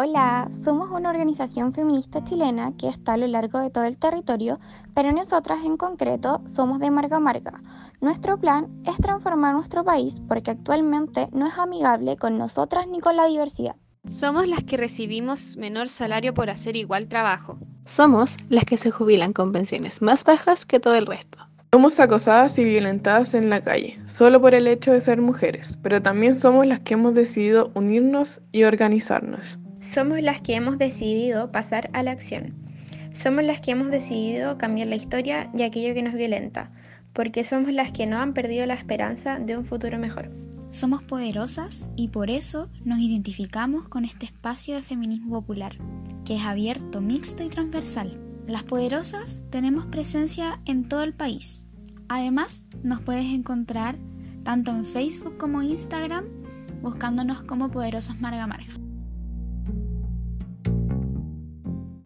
Hola, somos una organización feminista chilena que está a lo largo de todo el territorio, pero nosotras en concreto somos de Marga Marga. Nuestro plan es transformar nuestro país porque actualmente no es amigable con nosotras ni con la diversidad. Somos las que recibimos menor salario por hacer igual trabajo. Somos las que se jubilan con pensiones más bajas que todo el resto. Somos acosadas y violentadas en la calle, solo por el hecho de ser mujeres, pero también somos las que hemos decidido unirnos y organizarnos. Somos las que hemos decidido pasar a la acción. Somos las que hemos decidido cambiar la historia y aquello que nos violenta, porque somos las que no han perdido la esperanza de un futuro mejor. Somos poderosas y por eso nos identificamos con este espacio de feminismo popular, que es abierto, mixto y transversal. Las poderosas tenemos presencia en todo el país. Además, nos puedes encontrar tanto en Facebook como Instagram buscándonos como Poderosas Marga Marga.